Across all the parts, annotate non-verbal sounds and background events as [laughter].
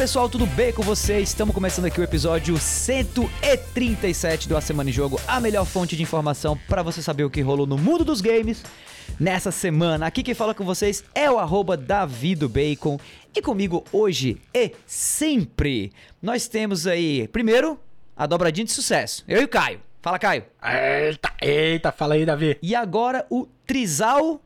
Pessoal, tudo bem com vocês? Estamos começando aqui o episódio 137 do A Semana em Jogo, a melhor fonte de informação para você saber o que rolou no mundo dos games nessa semana. Aqui quem fala com vocês é o arroba Davidobacon e comigo hoje e sempre nós temos aí, primeiro, a dobradinha de sucesso, eu e o Caio. Fala, Caio. Eita, eita, fala aí, Davi. E agora o Trisal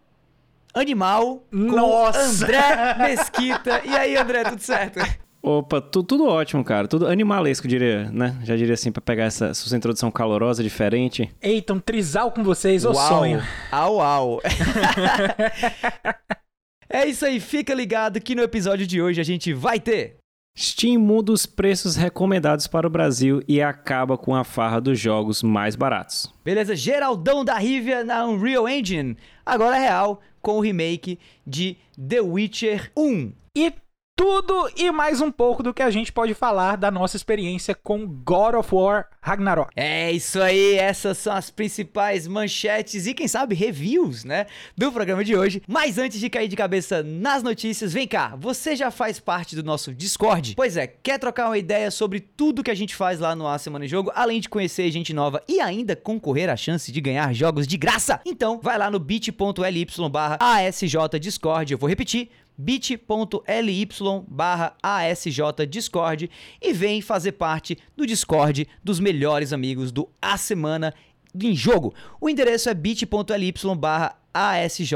Animal com Nossa! André Mesquita. E aí, André, tudo certo? [laughs] Opa, tu- tudo ótimo, cara. Tudo animalesco, diria, né? Já diria assim, pra pegar essa sua introdução calorosa, diferente. Eita, um trisal com vocês, ô sonho. Au, au. [laughs] é isso aí, fica ligado que no episódio de hoje a gente vai ter Steam muda os preços recomendados para o Brasil e acaba com a farra dos jogos mais baratos. Beleza, Geraldão da Rivia na Unreal Engine, agora é real, com o remake de The Witcher 1. E tudo e mais um pouco do que a gente pode falar da nossa experiência com God of War Ragnarok. É isso aí, essas são as principais manchetes e quem sabe reviews, né, do programa de hoje. Mas antes de cair de cabeça nas notícias, vem cá, você já faz parte do nosso Discord? Pois é, quer trocar uma ideia sobre tudo que a gente faz lá no A Semana em Jogo, além de conhecer gente nova e ainda concorrer à chance de ganhar jogos de graça? Então, vai lá no bit.ly barra ASJ Discord, eu vou repetir, bit.ly barra ASJ Discord e vem fazer parte do Discord dos melhores amigos do A Semana em Jogo. O endereço é bit.ly barra ASJ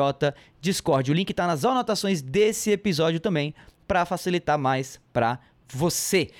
Discord. O link tá nas anotações desse episódio também para facilitar mais para você.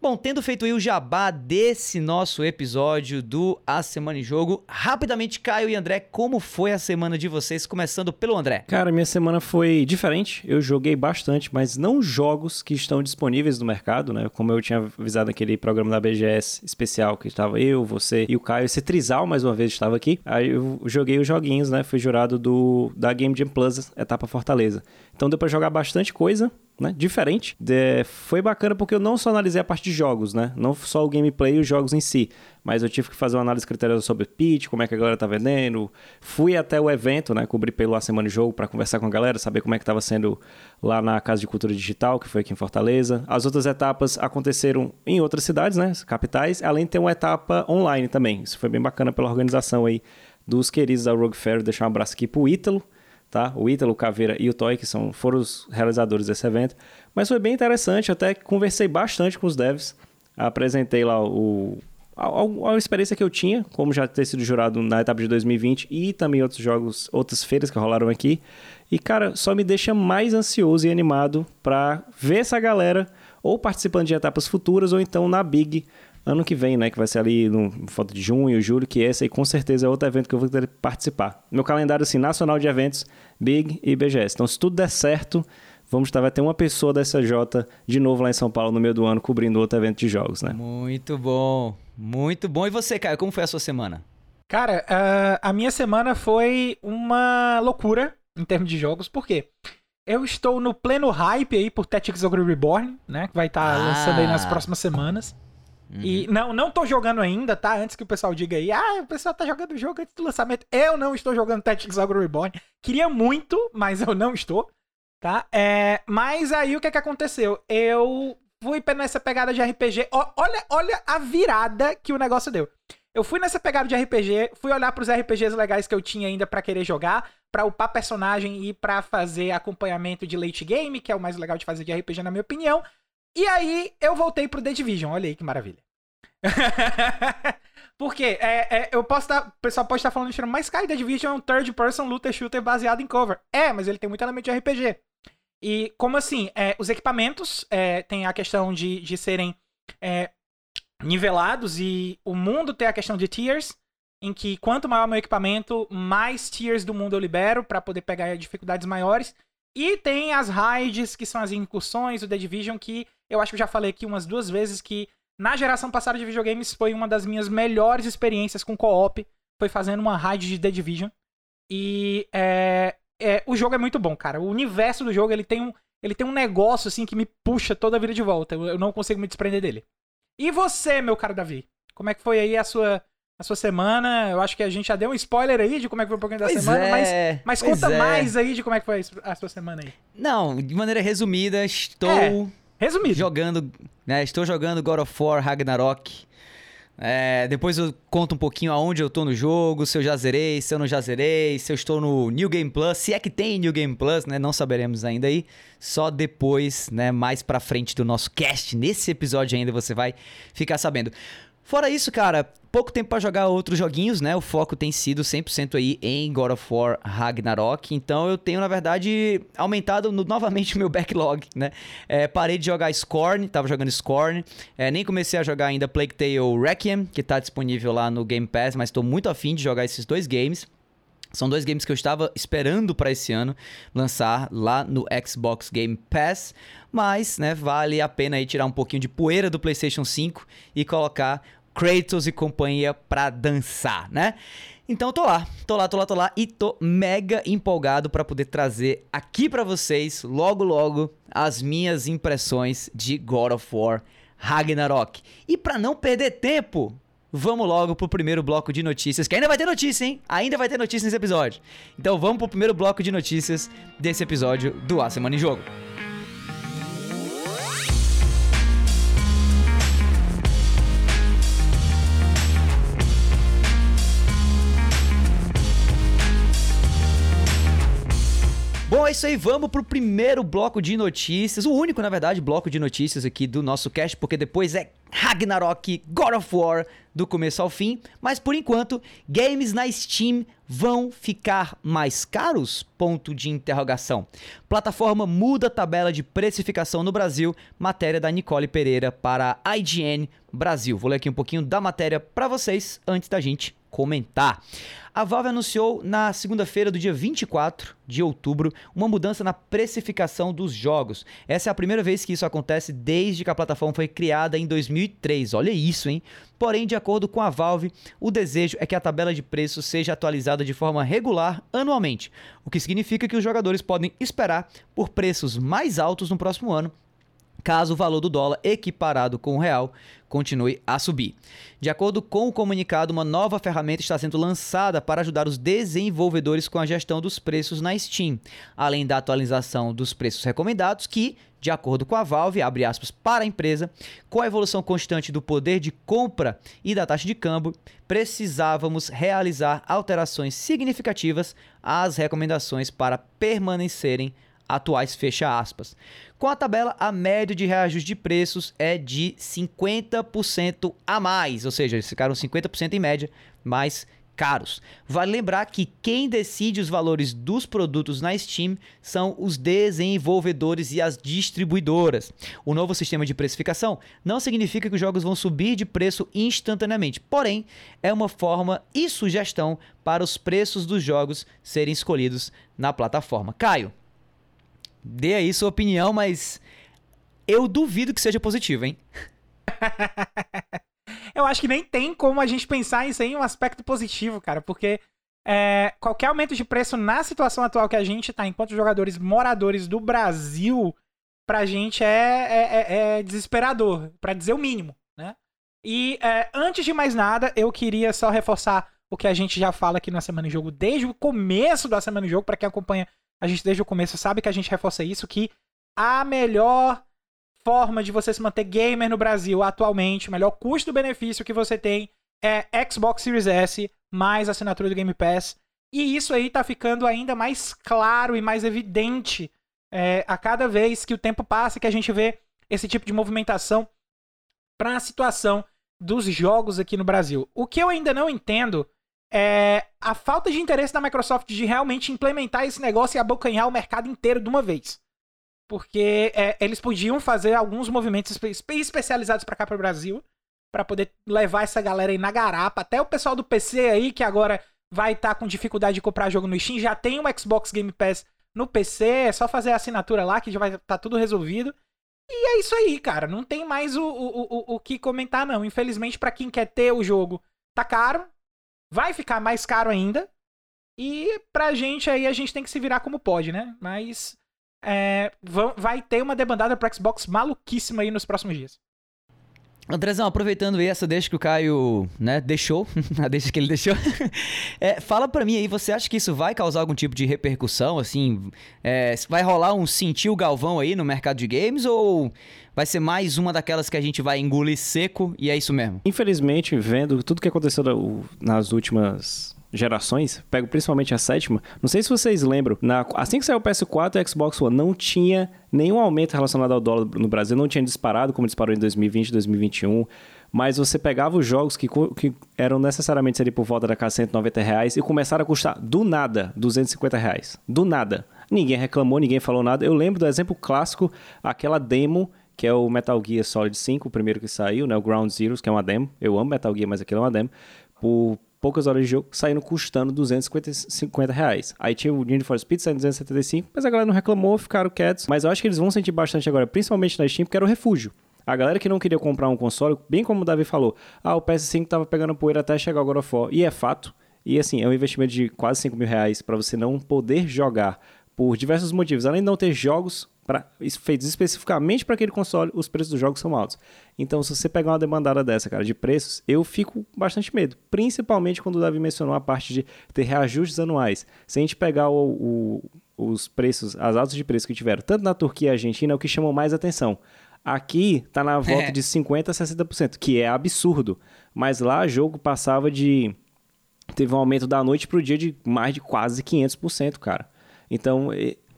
Bom, tendo feito aí o jabá desse nosso episódio do A Semana em Jogo, rapidamente, Caio e André, como foi a semana de vocês? Começando pelo André. Cara, minha semana foi diferente. Eu joguei bastante, mas não jogos que estão disponíveis no mercado, né? Como eu tinha avisado naquele programa da BGS especial que estava eu, você e o Caio. Esse Trisal, mais uma vez, estava aqui. Aí eu joguei os joguinhos, né? Fui jurado do, da Game Jam Plus, etapa Fortaleza. Então deu pra jogar bastante coisa, né? Diferente. De- foi bacana porque eu não só analisei a parte de jogos, né? Não só o gameplay e os jogos em si. Mas eu tive que fazer uma análise criteriosa sobre o pitch, como é que a galera tá vendendo. Fui até o evento, né? Cobri pelo A Semana de Jogo para conversar com a galera, saber como é que tava sendo lá na Casa de Cultura Digital, que foi aqui em Fortaleza. As outras etapas aconteceram em outras cidades, né? Capitais, além de ter uma etapa online também. Isso foi bem bacana pela organização aí dos queridos da Rogue Fair. Deixar um abraço aqui pro Ítalo, tá? O Ítalo, Caveira e o Toy, que são, foram os realizadores desse evento. Mas foi bem interessante, até conversei bastante com os devs, apresentei lá o, a, a- a experiência que eu tinha, como já ter sido jurado na etapa de 2020 e também outros jogos, outras feiras que rolaram aqui. E, cara, só me deixa mais ansioso e animado pra ver essa galera ou participando de etapas futuras ou então na Big ano que vem, né? Que vai ser ali no foto de junho, julho, que esse aí com certeza é outro evento que eu vou ter que participar. Meu calendário, assim, nacional de eventos, Big e BGS. Então, se tudo der certo, vamos estar, vai ter uma pessoa da SJ de novo lá em São Paulo no meio do ano, cobrindo outro evento de jogos, né? Muito bom, muito bom. E você, Caio, como foi a sua semana? Cara, ah, a minha semana foi uma loucura em termos de jogos, por quê? Eu estou no pleno hype aí por Tactics Ogre Reborn, né? Que vai estar Ah. lançando aí nas próximas semanas. E não, não tô jogando ainda, tá? Antes que o pessoal diga aí, ah, o pessoal tá jogando o jogo antes do lançamento. Eu não estou jogando Tactics Ogre Reborn. Queria muito, mas eu não estou, tá? É, mas aí o que que aconteceu? Eu fui nessa pegada de RPG. Olha, olha a virada que o negócio deu. Eu fui nessa pegada de RPG, fui olhar pros RPGs legais que eu tinha ainda pra querer jogar, pra upar personagem e pra fazer acompanhamento de late game, que é o mais legal de fazer de RPG na minha opinião. E aí eu voltei pro The Division, olha aí que maravilha. [laughs] Porque é, é, eu posso estar. O pessoal pode estar falando, "Tira, mas Sky The Division é um third person looter shooter baseado em cover. É, mas ele tem muito elemento de RPG. E como assim? É, os equipamentos é, tem a questão de, de serem é, nivelados e o mundo tem a questão de tiers, em que quanto maior meu equipamento, mais tiers do mundo eu libero pra poder pegar dificuldades maiores. E tem as raids, que são as incursões, o The Division, que eu acho que eu já falei aqui umas duas vezes que na geração passada de videogames foi uma das minhas melhores experiências com co-op. Foi fazendo uma raid de The Division. E é, é, o jogo é muito bom, cara. O universo do jogo ele tem um, ele tem um negócio assim que me puxa toda a vida de volta. Eu, eu não consigo me desprender dele. E você, meu caro Davi? Como é que foi aí a sua, a sua semana? Eu acho que a gente já deu um spoiler aí de como é que foi um pouquinho da Pois semana, mas, é, mas pois conta é. mais aí de como é que foi a sua semana aí. Não, de maneira resumida, estou É. Resumido. Jogando, né? Estou jogando God of War Ragnarok. É, depois eu conto um pouquinho aonde eu tô no jogo, se eu já zerei, se eu não já zerei, se eu estou no New Game Plus, se é que tem New Game Plus, né? Não saberemos ainda aí. Só depois, né, mais pra frente do nosso cast, nesse episódio ainda você vai ficar sabendo. Fora isso, cara, pouco tempo para jogar outros joguinhos, né? O foco tem sido 100% aí em God of War Ragnarok. Então eu tenho, na verdade, aumentado no, novamente o meu backlog, né? É, parei de jogar Scorn, tava jogando Scorn. É, nem comecei a jogar ainda Plague Tale Requiem, que tá disponível lá no Game Pass, mas tô muito afim de jogar esses dois games. São dois games que eu estava esperando para esse ano lançar lá no Xbox Game Pass, mas, né, vale a pena aí tirar um pouquinho de poeira do PlayStation 5 e colocar Kratos e companhia pra dançar, né? Então tô lá, tô lá, tô lá, tô lá e tô mega empolgado para poder trazer aqui para vocês logo logo as minhas impressões de God of War Ragnarok. E para não perder tempo, vamos logo pro primeiro bloco de notícias, que ainda vai ter notícia, hein? Ainda vai ter notícia nesse episódio. Então vamos pro primeiro bloco de notícias desse episódio do A Semana em Jogo. Bom, é isso aí, vamos pro primeiro bloco de notícias, o único, na verdade, bloco de notícias aqui do nosso cast, porque depois é Ragnarok, God of War, do começo ao fim, mas por enquanto, games na Steam vão ficar mais caros? Ponto de interrogação. Plataforma muda a tabela de precificação no Brasil, matéria da Nicole Pereira para a IGN Brasil. Vou ler aqui um pouquinho da matéria para vocês antes da gente comentar. A Valve anunciou na segunda-feira do dia 24 de outubro uma mudança na precificação dos jogos. Essa é a primeira vez que isso acontece desde que a plataforma foi criada em 2003. Olha isso, hein? Porém, de acordo com a Valve, o desejo é que a tabela de preços seja atualizada de forma regular anualmente, o que significa que os jogadores podem esperar por preços mais altos no próximo ano caso o valor do dólar equiparado com o real continue a subir. De acordo com o comunicado, uma nova ferramenta está sendo lançada para ajudar os desenvolvedores com a gestão dos preços na Steam, além da atualização dos preços recomendados que, de acordo com a Valve, abre aspas, para a empresa, com a evolução constante do poder de compra e da taxa de câmbio, precisávamos realizar alterações significativas às recomendações para permanecerem atuais, fecha aspas. Com a tabela, a média de reajuste de preços é de 50% a mais, ou seja, eles ficaram 50% em média mais caros. Vale lembrar que quem decide os valores dos produtos na Steam são os desenvolvedores e as distribuidoras. O novo sistema de precificação não significa que os jogos vão subir de preço instantaneamente, porém, é uma forma e sugestão para os preços dos jogos serem escolhidos na plataforma. Caio, dê aí sua opinião, mas eu duvido que seja positivo, hein? [laughs] eu acho que nem tem como a gente pensar isso em um aspecto positivo, cara, porque é, qualquer aumento de preço na situação atual que a gente tá, enquanto jogadores moradores do Brasil, pra gente é, é, é, é desesperador, para dizer o mínimo, né? E é, antes de mais nada, eu queria só reforçar o que a gente já fala aqui na Semana em Jogo, desde o começo da Semana em Jogo, para quem acompanha a gente desde o começo sabe que a gente reforça isso, que a melhor forma de você se manter gamer no Brasil atualmente, o melhor custo-benefício que você tem é Xbox Series S mais assinatura do Game Pass. E isso aí tá ficando ainda mais claro e mais evidente é, a cada vez que o tempo passa que a gente vê esse tipo de movimentação para a situação dos jogos aqui no Brasil. O que eu ainda não entendo é a falta de interesse da Microsoft de realmente implementar esse negócio e abocanhar o mercado inteiro de uma vez. Porque é, eles podiam fazer alguns movimentos espe especializados para cá para o Brasil, para poder levar essa galera aí na garapa. Até o pessoal do PC aí, que agora vai estar tá com dificuldade de comprar jogo no Steam, já tem um Xbox Game Pass no PC, é só fazer a assinatura lá que já vai estar tá tudo resolvido. E é isso aí, cara. Não tem mais o, o, o, o que comentar, não. Infelizmente, para quem quer ter o jogo, tá caro. Vai ficar mais caro ainda. E pra gente aí, a gente tem que se virar como pode, né? Mas é, vai ter uma debandada pro Xbox maluquíssima aí nos próximos dias. Andrezão, aproveitando aí essa deixa que o Caio, né, deixou, [laughs] a deixa que ele deixou, [laughs] é, fala para mim aí, você acha que isso vai causar algum tipo de repercussão, assim, é, vai rolar um sentir o Galvão aí no mercado de games ou vai ser mais uma daquelas que a gente vai engolir seco e é isso mesmo? Infelizmente, vendo tudo que aconteceu nas últimas gerações, pego principalmente a sétima, não sei se vocês lembram, na, assim que saiu o PS4 e o Xbox One, não tinha nenhum aumento relacionado ao dólar no Brasil, não tinha disparado como disparou em 2020, 2021, mas você pegava os jogos que, que eram necessariamente ali por volta da casa 190 reais e começaram a custar do nada 250 reais. Do nada. Ninguém reclamou, ninguém falou nada. Eu lembro do exemplo clássico, aquela demo que é o Metal Gear Solid 5, o primeiro que saiu, né? O Ground Zeroes, que é uma demo. Eu amo Metal Gear, mas aquilo é uma demo. Por poucas horas de jogo, saindo custando 250 reais. Aí tinha o Need for Speed saindo 275, mas a galera não reclamou, ficaram quietos. Mas eu acho que eles vão sentir bastante agora, principalmente na Steam, porque era o refúgio. A galera que não queria comprar um console, bem como o Davi falou, ah, o PS5 tava pegando poeira até chegar o God of War. E é fato. E assim, é um investimento de quase 5 mil reais para você não poder jogar por diversos motivos. Além de não ter jogos pra, feitos especificamente para aquele console, os preços dos jogos são altos. Então, se você pegar uma demandada dessa, cara, de preços, eu fico bastante medo. Principalmente quando o Davi mencionou a parte de ter reajustes anuais. Se a gente pegar o, o, os preços, as altas de preço que tiveram, tanto na Turquia e Argentina, é o que chamou mais atenção. Aqui tá na volta é. de 50% a 60%, que é absurdo. Mas lá, jogo passava de. Teve um aumento da noite pro dia de mais de quase 500%, cara. Então,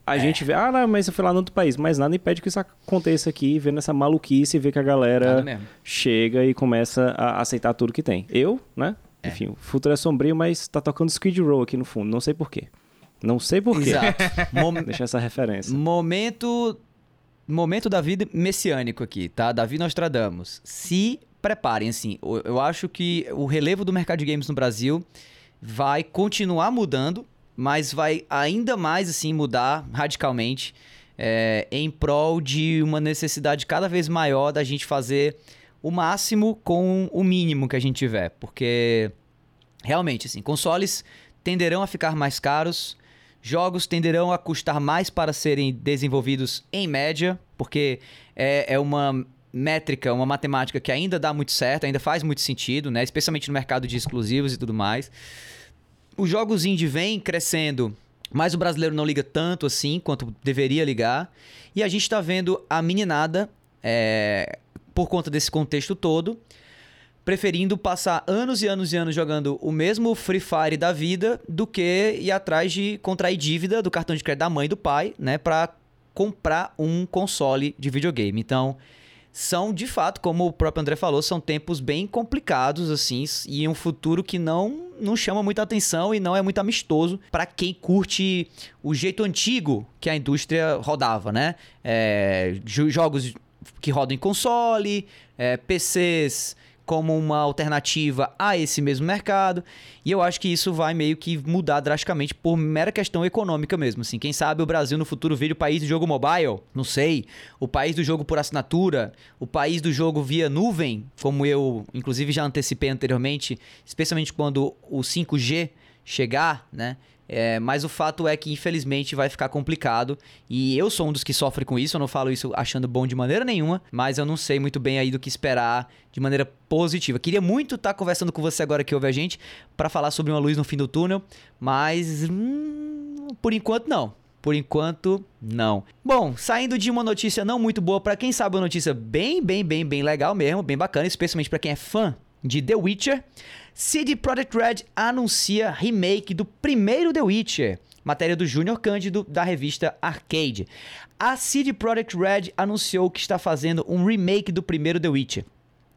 a é. gente vê, ah, não, mas eu fui lá no outro país, mas nada impede que isso aconteça aqui, vendo essa maluquice e ver que a galera chega e começa a aceitar tudo que tem. Eu, né? É. Enfim, o futuro é sombrio, mas tá tocando Skid Row aqui no fundo, não sei porquê. Não sei porquê. Exato. [laughs] Mom... Deixa essa referência. Momento. Momento da vida messiânico aqui, tá? Davi Nostradamus. Se preparem, assim. Eu acho que o relevo do mercado de games no Brasil vai continuar mudando mas vai ainda mais assim mudar radicalmente é, em prol de uma necessidade cada vez maior da gente fazer o máximo com o mínimo que a gente tiver, porque realmente assim, consoles tenderão a ficar mais caros, jogos tenderão a custar mais para serem desenvolvidos em média, porque é, é uma métrica, uma matemática que ainda dá muito certo, ainda faz muito sentido, né? Especialmente no mercado de exclusivos e tudo mais os jogos indie vêm crescendo, mas o brasileiro não liga tanto assim quanto deveria ligar. E a gente está vendo a meninada, é, por conta desse contexto todo, preferindo passar anos e anos e anos jogando o mesmo Free Fire da vida do que ir atrás de contrair dívida do cartão de crédito da mãe e do pai, né, para comprar um console de videogame. Então, são de fato, como o próprio André falou, são tempos bem complicados assim e um futuro que não não chama muita atenção e não é muito amistoso para quem curte o jeito antigo que a indústria rodava, né? É, jogos que rodam em console, é, PCs como uma alternativa a esse mesmo mercado. E eu acho que isso vai meio que mudar drasticamente por mera questão econômica mesmo. Assim, quem sabe o Brasil no futuro vire o país do jogo mobile? Não sei. O país do jogo por assinatura? O país do jogo via nuvem? Como eu, inclusive, já antecipei anteriormente, especialmente quando o 5G chegar, né? É, mas o fato é que, infelizmente, vai ficar complicado. E eu sou um dos que sofre com isso. Eu não falo isso achando bom de maneira nenhuma. Mas eu não sei muito bem aí do que esperar de maneira positiva. Queria muito estar conversando com você agora que ouve a gente para falar sobre uma luz no fim do túnel. Mas, hum, por enquanto, não. Por enquanto, não. Bom, saindo de uma notícia não muito boa para quem sabe uma notícia bem, bem, bem, bem legal mesmo, bem bacana, especialmente para quem é fã de The Witcher. CD Projekt Red anuncia remake do primeiro The Witcher. Matéria do Júnior Cândido, da revista Arcade. A CD Projekt Red anunciou que está fazendo um remake do primeiro The Witcher.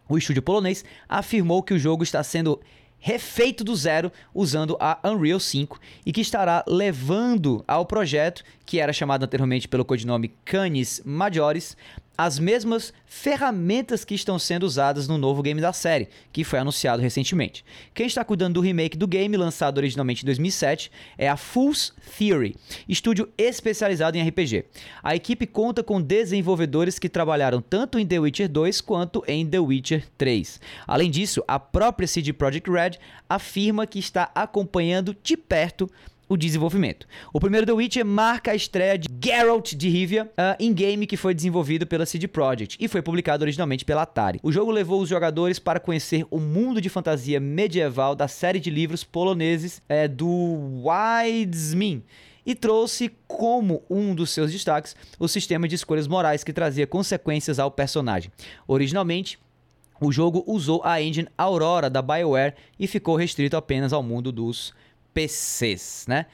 O estúdio polonês afirmou que o jogo está sendo refeito do zero usando a Unreal 5 e que estará levando ao projeto, que era chamado anteriormente pelo codinome Canis Majores, as mesmas ferramentas que estão sendo usadas no novo game da série, que foi anunciado recentemente. Quem está cuidando do remake do game, lançado originalmente em 2007, é a Fool's Theory, estúdio especializado em RPG. A equipe conta com desenvolvedores que trabalharam tanto em The Witcher 2 quanto em The Witcher 3. Além disso, a própria CD Projekt Red afirma que está acompanhando de perto o desenvolvimento. O primeiro The Witcher marca a estreia de Geralt de Rivia uh, em game que foi desenvolvido pela CD Projekt e foi publicado originalmente pela Atari. O jogo levou os jogadores para conhecer o mundo de fantasia medieval da série de livros poloneses é, do Wiedźmin e trouxe como um dos seus destaques o sistema de escolhas morais que trazia consequências ao personagem. Originalmente, o jogo usou a engine Aurora da BioWare e ficou restrito apenas ao mundo dos PCs, né?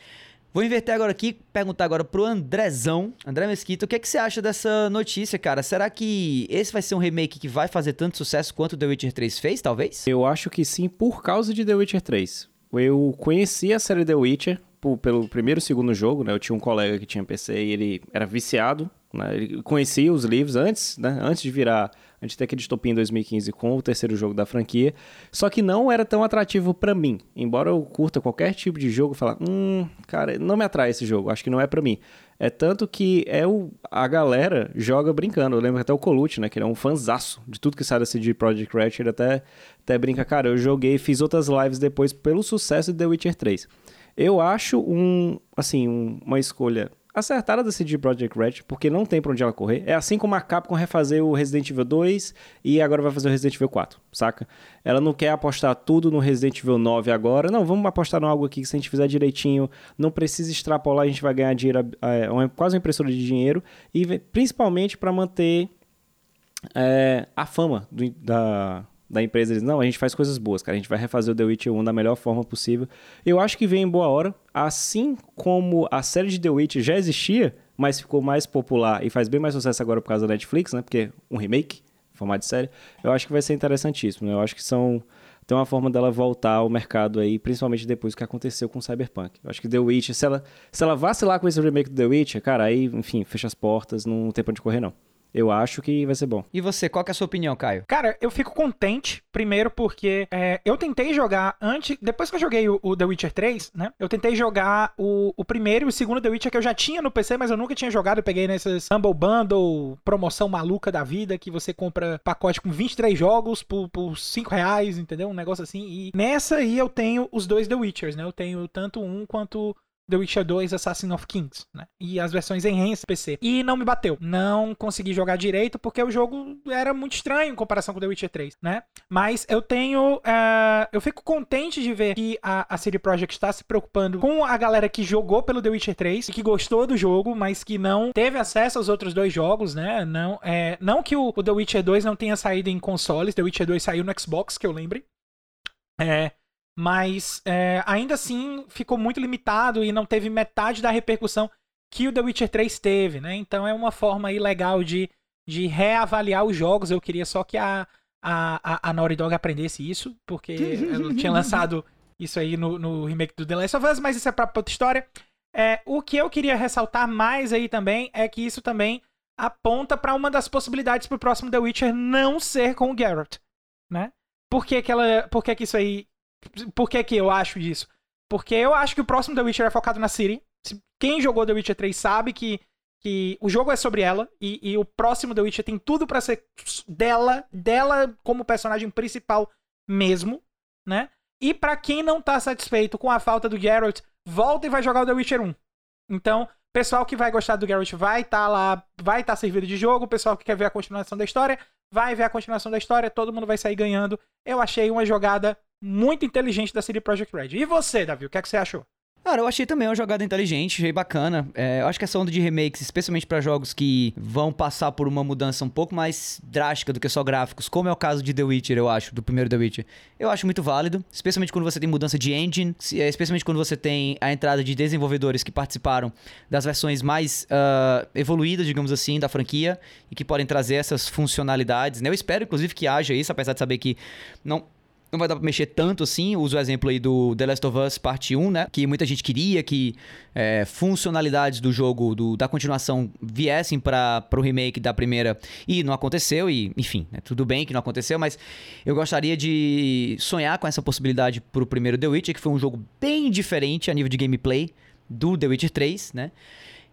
Vou inverter agora aqui, perguntar agora pro Andrezão, André Mesquita, o que, é que você acha dessa notícia, cara? Será que esse vai ser um remake que vai fazer tanto sucesso quanto The Witcher 3 fez, talvez? Eu acho que sim, por causa de The Witcher 3. Eu conheci a série The Witcher por, pelo primeiro e segundo jogo, né? Eu tinha um colega que tinha PC e ele era viciado, né? Ele conhecia os livros antes, né? Antes de virar a gente tem aquele estopim em 2015 com o terceiro jogo da franquia, só que não era tão atrativo para mim. Embora eu curta qualquer tipo de jogo, falar, hum, cara, não me atrai esse jogo, acho que não é para mim. É tanto que é o, a galera joga brincando. Eu lembro até o Colucci, né? Que ele é um fanzaço de tudo que sai da CD Projekt Red. Ele até, até brinca, cara, eu joguei, fiz outras lives depois pelo sucesso de The Witcher 3. Eu acho um, assim, um, uma escolha acertada da CD Projekt Red, porque não tem pra onde ela correr. É assim como a Capcom refazer o Resident Evil 2 e agora vai fazer o Resident Evil 4, saca? Ela não quer apostar tudo no Resident Evil 9 agora. Não, vamos apostar em algo aqui que se a gente fizer direitinho, não precisa extrapolar, a gente vai ganhar dinheiro, é, uma, quase uma impressora de dinheiro, e principalmente para manter é, a fama do, da, da empresa, eles, não, a gente faz coisas boas, cara, a gente vai refazer o The Witcher 1 da melhor forma possível. Eu acho que vem em boa hora, assim como a série de The Witcher já existia, mas ficou mais popular e faz bem mais sucesso agora por causa da Netflix, né, porque um remake, formato de série, eu acho que vai ser interessantíssimo, né? eu acho que são tem uma forma dela voltar ao mercado aí, principalmente depois do que aconteceu com Cyberpunk. Eu acho que The Witcher, se ela, se ela vacilar com esse remake do The Witcher, cara, aí, enfim, fecha as portas, não tem pra onde correr não eu acho que vai ser bom. E você, qual é a sua opinião, Caio? Cara, eu fico contente, primeiro porque é, eu tentei jogar antes, depois que eu joguei o, o, The Witcher 3, né? Eu tentei jogar o, o primeiro e o segundo The Witcher que eu já tinha no PC, mas eu nunca tinha jogado. Eu peguei nesses Humble Bundle, promoção maluca da vida, que você compra pacote com 23 jogos por, por 5 reais, entendeu? Um negócio assim. E nessa aí eu tenho os dois The Witchers, né? Eu tenho tanto um quanto The Witcher 2 Assassin of Kings, né? E as versões em PC. E não me bateu. Não consegui jogar direito porque o jogo era muito estranho em comparação com The Witcher 3, né? Mas eu tenho. Uh, eu fico contente de ver que a, a CD Projekt está se preocupando com a galera que jogou pelo The Witcher 3 e que gostou do jogo, mas que não teve acesso aos outros dois jogos, né? Não, é, não que o, o The Witcher 2 não tenha saído em consoles, The Witcher 2 saiu no Xbox, que eu lembre. É, mas é, ainda assim ficou muito limitado e não teve metade da repercussão que o The Witcher 3 teve, né? Então é uma forma aí legal de, de reavaliar os jogos. Eu queria só que a, a, a Naughty Dog aprendesse isso, porque ela tinha [laughs] lançado isso aí no, no remake do The Last of Us, mas isso é pra outra história. É, o que eu queria ressaltar mais aí também é que isso também aponta para uma das possibilidades pro próximo The Witcher não ser com o Geralt, né? Por que, que, ela, por que, que isso aí por que, que eu acho isso? Porque eu acho que o próximo The Witcher é focado na Ciri. Quem jogou The Witcher 3 sabe que, que o jogo é sobre ela. E, e o próximo The Witcher tem tudo para ser dela, dela como personagem principal mesmo, né? E para quem não tá satisfeito com a falta do Geralt, volta e vai jogar o The Witcher 1. Então, pessoal que vai gostar do Geralt vai estar tá lá, vai estar tá servido de jogo. Pessoal que quer ver a continuação da história, vai ver a continuação da história. Todo mundo vai sair ganhando. Eu achei uma jogada muito inteligente da CD Projekt Red. E você, Davi, o que, é que você achou? Cara, eu achei também uma jogada inteligente, achei bacana. É, eu acho que essa onda de remakes, especialmente para jogos que vão passar por uma mudança um pouco mais drástica do que só gráficos, como é o caso de The Witcher, eu acho, do primeiro The Witcher, eu acho muito válido, especialmente quando você tem mudança de engine, é, especialmente quando você tem a entrada de desenvolvedores que participaram das versões mais uh, evoluídas, digamos assim, da franquia e que podem trazer essas funcionalidades. Né? Eu espero, inclusive, que haja isso, apesar de saber que não não vai dar pra mexer tanto assim. Uso o exemplo aí do The Last of Us Parte 1, né? Que muita gente queria que é, funcionalidades do jogo, do, da continuação, viessem para o remake da primeira e não aconteceu. E, enfim, né? tudo bem que não aconteceu, mas eu gostaria de sonhar com essa possibilidade pro primeiro The Witcher, que foi um jogo bem diferente a nível de gameplay do The Witcher 3, né?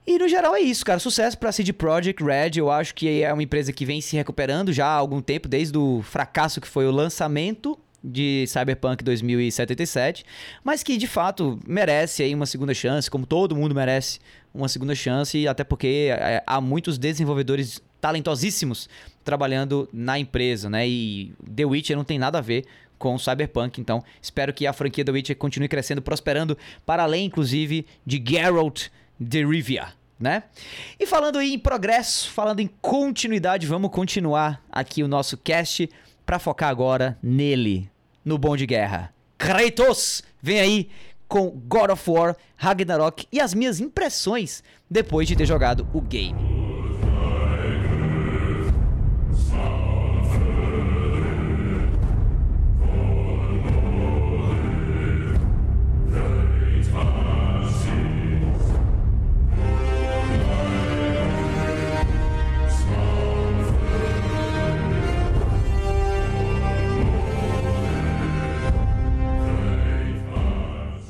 E no geral é isso, cara. Sucesso pra CD Projekt Red. Eu acho que é uma empresa que vem se recuperando já há algum tempo, desde o fracasso que foi o lançamento de Cyberpunk 2077, mas que de fato merece aí uma segunda chance, como todo mundo merece uma segunda chance, até porque é, há muitos desenvolvedores talentosíssimos trabalhando na empresa, né? E The Witcher não tem nada a ver com Cyberpunk, então espero que a franquia The Witcher continue crescendo, prosperando para além, inclusive, de Geralt de Rivia. Né? E falando em progresso, falando em continuidade, vamos continuar aqui o nosso cast para focar agora nele, no Bom de Guerra. Kratos, vem aí com God of War, Ragnarok e as minhas impressões depois de ter jogado o game.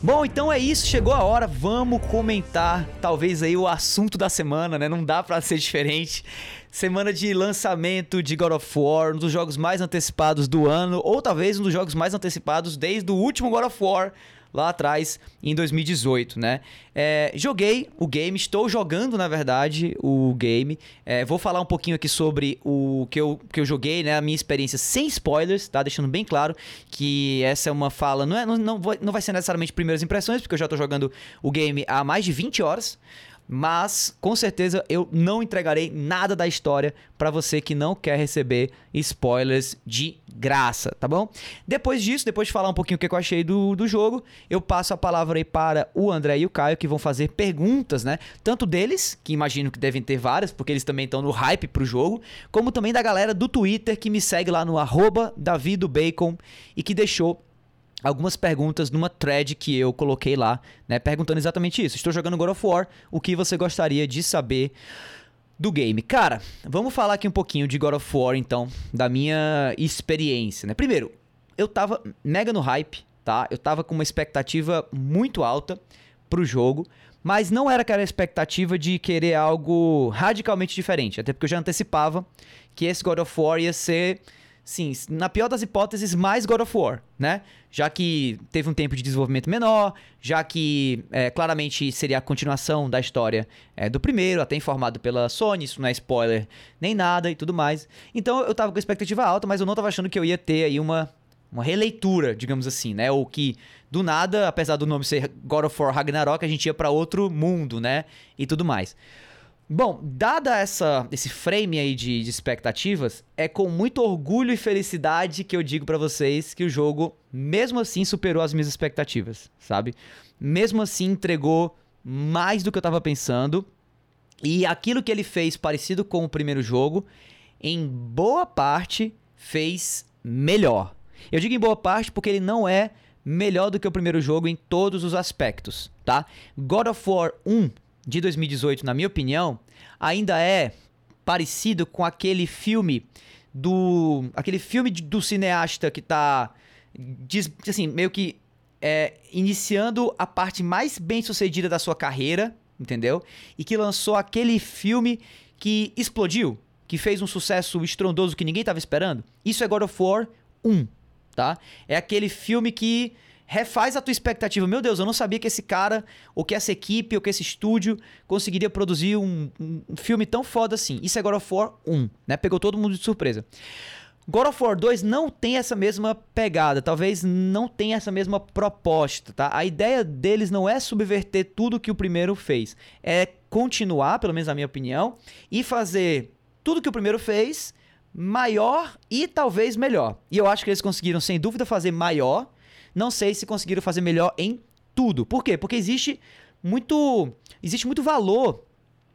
Bom, então é isso, chegou a hora, vamos comentar talvez aí o assunto da semana, né? Não dá para ser diferente. Semana de lançamento de God of War, um dos jogos mais antecipados do ano, ou talvez um dos jogos mais antecipados desde o último God of War, lá atrás, em 2018, né? É, joguei o game, estou jogando, na verdade, o game. É, vou falar um pouquinho aqui sobre o que eu, que eu joguei, né? A minha experiência sem spoilers, tá? Deixando bem claro que essa é uma fala, não, é, não, não, não vai ser necessariamente primeiras impressões, porque eu já estou jogando o game há mais de 20 horas mas com certeza eu não entregarei nada da história para você que não quer receber spoilers de graça, tá bom? Depois disso, depois de falar um pouquinho o que eu achei do, do jogo, eu passo a palavra aí para o André e o Caio que vão fazer perguntas, né? Tanto deles, que imagino que devem ter várias, porque eles também estão no hype pro jogo, como também da galera do Twitter que me segue lá no arroba Davidobacon e que deixou algumas perguntas numa thread que eu coloquei lá, né, perguntando exatamente isso. Estou jogando God of War, o que você gostaria de saber do game? Cara, vamos falar aqui um pouquinho de God of War então, da minha experiência, né? Primeiro, eu tava mega no hype, tá? Eu tava com uma expectativa muito alta pro jogo, mas não era aquela expectativa de querer algo radicalmente diferente, até porque eu já antecipava que esse God of War ia ser sim, na pior das hipóteses, mais God of War, né? Já que teve um tempo de desenvolvimento menor, já que é, claramente seria a continuação da história é, do primeiro, até informado pela Sony, isso não é spoiler nem nada e tudo mais. Então eu tava com expectativa alta, mas eu não tava achando que eu ia ter aí uma, uma releitura, digamos assim, né? Ou que do nada, apesar do nome ser God of War Ragnarok, a gente ia para outro mundo, né? E tudo mais. Bom, dada essa, esse frame aí de, de, expectativas, é com muito orgulho e felicidade que eu digo para vocês que o jogo, mesmo assim, superou as minhas expectativas, sabe? Mesmo assim, entregou mais do que eu tava pensando. E aquilo que ele fez parecido com o primeiro jogo, em boa parte, fez melhor. Eu digo em boa parte porque ele não é melhor do que o primeiro jogo em todos os aspectos, tá? God of War 1 de 2018, na minha opinião, ainda é parecido com aquele filme do aquele filme do cineasta que tá assim, meio que é, iniciando a parte mais bem sucedida da sua carreira, entendeu? E que lançou aquele filme que explodiu, que fez um sucesso estrondoso que ninguém estava esperando. Isso é God of War 1, tá? É aquele filme que refaz a tua expectativa. Meu Deus, eu não sabia que esse cara, ou que essa equipe, ou que esse estúdio conseguiria produzir um, um, filme tão foda assim. Isso é God of War 1, né? Pegou todo mundo de surpresa. God of War 2 não tem essa mesma pegada, talvez não tenha essa mesma proposta, tá? A ideia deles não é subverter tudo que o primeiro fez, é continuar, pelo menos na minha opinião, e fazer tudo que o primeiro fez maior e talvez melhor. E eu acho que eles conseguiram sem dúvida fazer maior, não sei se conseguiram fazer melhor em tudo. Por quê? Porque existe muito, existe muito valor,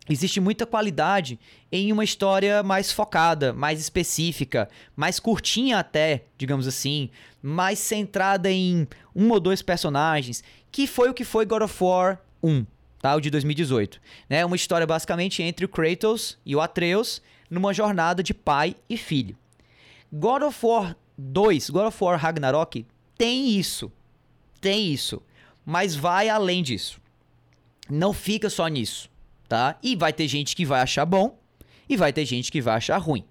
existe muita qualidade em uma história mais focada, mais específica, mais curtinha até, digamos assim, mais centrada em um ou dois personagens, que foi o que foi God of War 1, tá? O de 2018, né? Uma história basicamente entre o Kratos e o Atreus numa jornada de pai e filho. God of War 2, God of War Ragnarok tem isso. Tem isso. Mas vai além disso. Não fica só nisso, tá? E vai ter gente que vai achar bom e vai ter gente que vai achar ruim,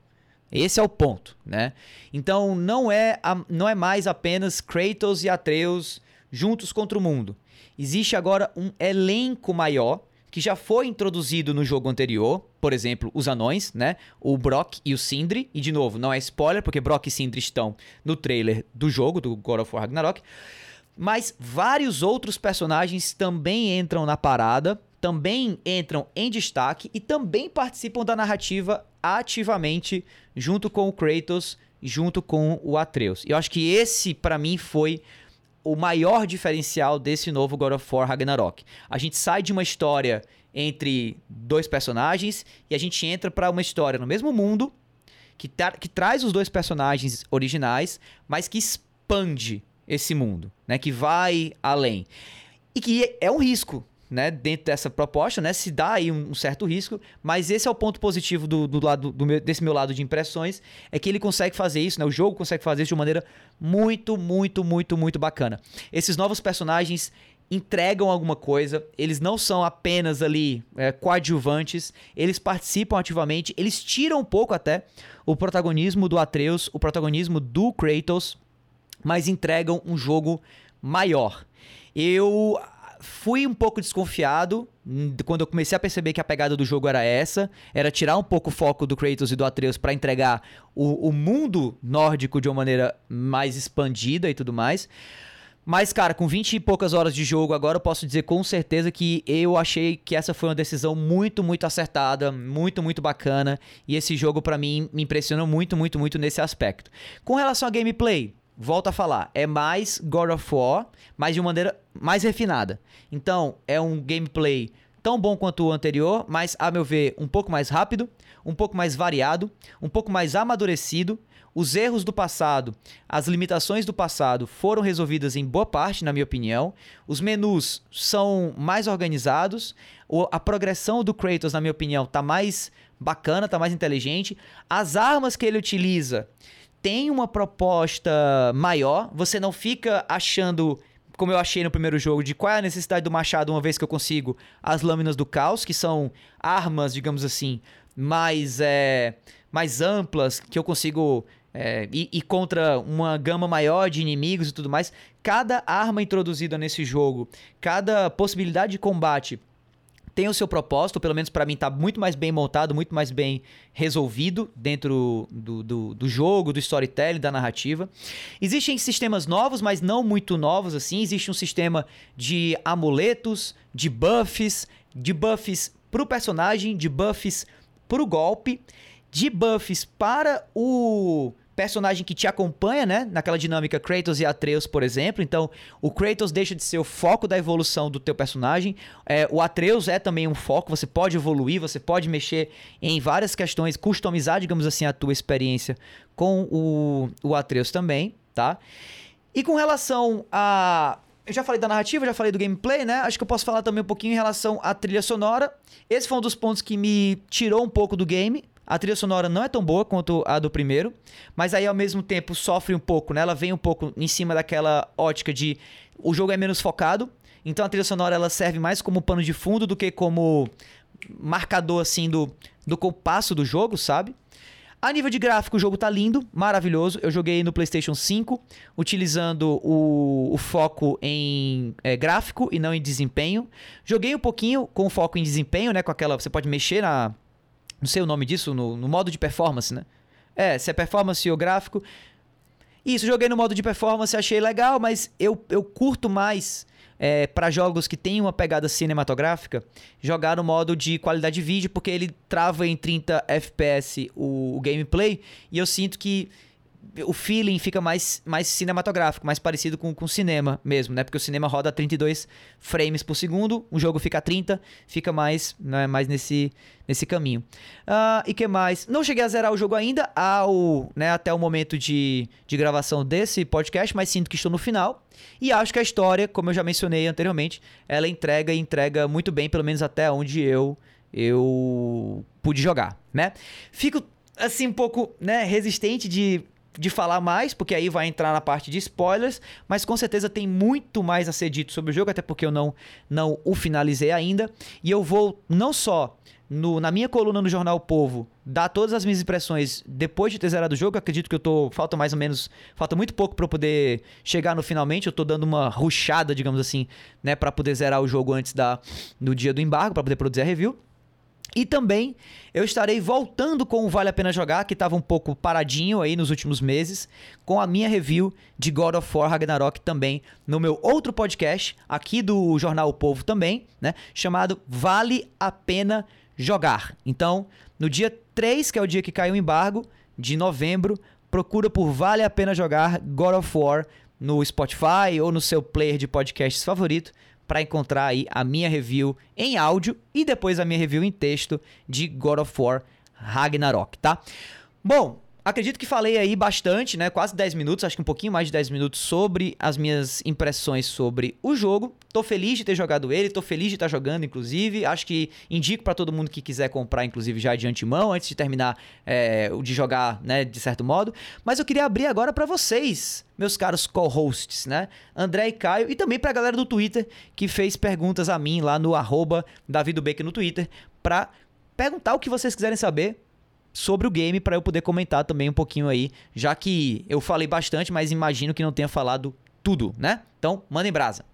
Esse é o ponto, né? Então não é, a, não é mais apenas Kratos e Atreus juntos contra o mundo. Existe agora um elenco maior que já foi introduzido no jogo anterior, por exemplo, os anões, né? O Brock e o Sindri, e de novo, não é spoiler, porque Brock e Sindri estão no trailer do jogo, do God of War Ragnarok. Mas vários outros personagens também entram na parada, também entram em destaque e também participam da narrativa ativamente junto com o Kratos, junto com o Atreus. E eu acho que esse para mim foi o maior diferencial desse novo God of War Ragnarok. A gente sai de uma história entre dois personagens e a gente entra para uma história no mesmo mundo que, tra que traz os dois personagens originais, mas que expande esse mundo, né? Que vai além. E que é um risco, né, dentro dessa proposta, né, se dá aí um, certo risco, mas esse é o ponto positivo do, do lado do meu, desse meu lado de impressões, é que ele consegue fazer isso, né, o jogo consegue fazer isso de uma maneira muito, muito, muito, muito bacana. Esses novos personagens entregam alguma coisa, eles não são apenas ali é, coadjuvantes, eles participam ativamente, eles tiram um pouco até o protagonismo do Atreus, o protagonismo do Kratos, mas entregam um jogo maior. Eu fui um pouco desconfiado hum, quando eu comecei a perceber que a pegada do jogo era essa, era tirar um pouco o foco do Kratos e do Atreus para entregar o, o mundo nórdico de uma maneira mais expandida e tudo mais. Mas, cara, com 20 e poucas horas de jogo agora, eu posso dizer com certeza que eu achei que essa foi uma decisão muito, muito acertada, muito, muito bacana. E esse jogo, para mim, me impressionou muito, muito, muito nesse aspecto. Com relação a gameplay, volto a falar, é mais God of War, mas de uma maneira mais refinada. Então, é um gameplay tão bom quanto o anterior, mas a meu ver, um pouco mais rápido, um pouco mais variado, um pouco mais amadurecido. Os erros do passado, as limitações do passado foram resolvidas em boa parte, na minha opinião. Os menus são mais organizados. A progressão do Kratos, na minha opinião, tá mais bacana, tá mais inteligente. As armas que ele utiliza tem uma proposta maior, você não fica achando como eu achei no primeiro jogo, de qual é a necessidade do machado uma vez que eu consigo as lâminas do caos, que são armas, digamos assim, mais, é, mais amplas, que eu consigo é, ir, contra uma gama maior de inimigos e tudo mais. Cada arma introduzida nesse jogo, cada possibilidade de combate tem o seu propósito, pelo menos para mim tá muito mais bem montado, muito mais bem resolvido dentro do, do, do, jogo, do storytelling, da narrativa. Existem sistemas novos, mas não muito novos assim. Existe um sistema de amuletos, de buffs, de buffs pro personagem, de buffs pro golpe, de buffs para o personagem que te acompanha, né? Naquela dinâmica Kratos e Atreus, por exemplo. Então, o Kratos deixa de ser o foco da evolução do teu personagem. É, o Atreus é também um foco. Você pode evoluir, você pode mexer em várias questões, customizar, digamos assim, a tua experiência com o, o Atreus também, tá? E com relação a eu já falei da narrativa, já falei do gameplay, né? Acho que eu posso falar também um pouquinho em relação à trilha sonora. Esse foi um dos pontos que me tirou um pouco do game. A trilha sonora não é tão boa quanto a do primeiro, mas aí ao mesmo tempo sofre um pouco, né? Ela vem um pouco em cima daquela ótica de o jogo é menos focado, então a trilha sonora ela serve mais como pano de fundo do que como marcador assim do, do compasso do jogo, sabe? A nível de gráfico, o jogo tá lindo, maravilhoso. Eu joguei no PlayStation 5, utilizando o, o foco em é, gráfico e não em desempenho. Joguei um pouquinho com foco em desempenho, né? Com aquela. Você pode mexer na, não sei o nome disso, no, no modo de performance, né? É, se é performance ou gráfico. Isso, joguei no modo de performance, achei legal, mas eu, eu curto mais é, para jogos que têm uma pegada cinematográfica, jogar no modo de qualidade de vídeo, porque ele trava em 30 FPS o, o gameplay, e eu sinto que o feeling fica mais, mais cinematográfico, mais parecido com o cinema mesmo, né? Porque o cinema roda a 32 frames por segundo, o jogo fica a 30, fica mais, né, mais nesse, nesse caminho. Uh, e que mais? Não cheguei a zerar o jogo ainda ao, né, até o momento de, de gravação desse podcast, mas sinto que estou no final. E acho que a história, como eu já mencionei anteriormente, ela entrega e entrega muito bem, pelo menos até onde eu, eu pude jogar, né? Fico assim um pouco, né, resistente de de falar mais, porque aí vai entrar na parte de spoilers, mas com certeza tem muito mais a ser dito sobre o jogo, até porque eu não, não o finalizei ainda. E eu vou não só no, na minha coluna no Jornal o Povo, dar todas as minhas impressões depois de ter zerado o jogo. Acredito que eu tô. Falta mais ou menos. Falta muito pouco para eu poder chegar no finalmente. Eu tô dando uma ruchada, digamos assim, né? para poder zerar o jogo antes da, do dia do embargo, para poder produzir a review. E também eu estarei voltando com o Vale a Pena Jogar, que estava um pouco paradinho aí nos últimos meses, com a minha review de God of War Ragnarok também no meu outro podcast, aqui do Jornal o Povo também, né? Chamado Vale a Pena Jogar. Então, no dia 3, que é o dia que caiu o embargo, de novembro, procura por Vale a Pena Jogar God of War no Spotify ou no seu player de podcasts favorito para encontrar aí a minha review em áudio e depois a minha review em texto de God of War Ragnarok, tá? Bom, acredito que falei aí bastante, né? Quase 10 minutos, acho que um pouquinho mais de 10 minutos sobre as minhas impressões sobre o jogo. Tô feliz de ter jogado ele, tô feliz de estar jogando, inclusive. Acho que indico para todo mundo que quiser comprar, inclusive, já de antemão, antes de terminar é, de jogar, né? De certo modo. Mas eu queria abrir agora para vocês, meus caros co-hosts, né? André e Caio, e também pra galera do Twitter que fez perguntas a mim lá no arroba no Twitter, pra perguntar o que vocês quiserem saber sobre o game para eu poder comentar também um pouquinho aí, já que eu falei bastante, mas imagino que não tenha falado tudo, né? Então, mandem brasa.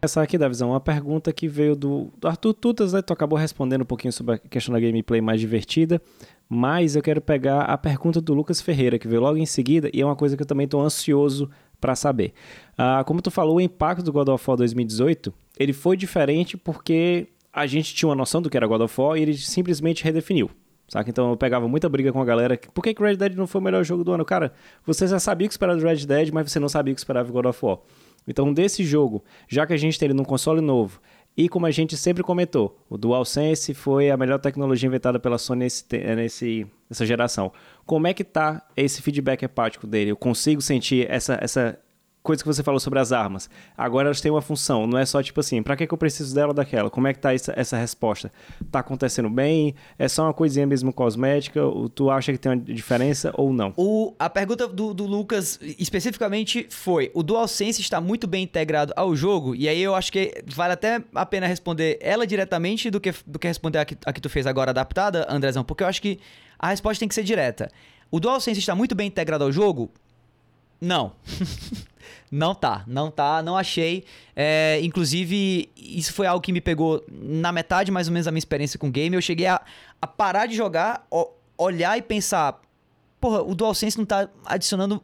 Essa aqui, Davizão, uma pergunta que veio do, do Arthur Tutas, né? Tu acabou respondendo um pouquinho sobre a questão da gameplay mais divertida, mas eu quero pegar a pergunta do Lucas Ferreira, que veio logo em seguida, e é uma coisa que eu também estou ansioso para saber. Ah, como tu falou, o impacto do God of War 2018, ele foi diferente porque a gente tinha uma noção do que era God of War e ele simplesmente redefiniu. Saca? Então eu pegava muita briga com a galera. Por que, que Red Dead não foi o melhor jogo do ano? Cara, você já sabia o que esperava do Red Dead, mas você não sabia o que esperava do God of War. Então, desse jogo, já que a gente tem ele num console novo, e como a gente sempre comentou, o DualSense foi a melhor tecnologia inventada pela Sony nesse, nesse, nessa geração. Como é que tá esse feedback hepático dele? Eu consigo sentir essa, essa coisa que você falou sobre as armas. Agora elas têm uma função, não é só tipo assim, para que, que eu preciso dela ou daquela? Como é que tá essa, essa resposta? Tá acontecendo bem? É só uma coisinha mesmo cosmética? Tu acha que tem uma diferença ou não? O, a pergunta do, do Lucas especificamente foi: o DualSense está muito bem integrado ao jogo? E aí eu acho que vale até a pena responder ela diretamente do que, do que responder a que, a que tu fez agora adaptada, Andrezão, porque eu acho que a resposta tem que ser direta. O DualSense está muito bem integrado ao jogo? Não. [laughs] Não tá, não tá, não achei. É, inclusive, isso foi algo que me pegou na metade mais ou menos da minha experiência com o game. Eu cheguei a, a parar de jogar, olhar e pensar: porra, o DualSense não tá adicionando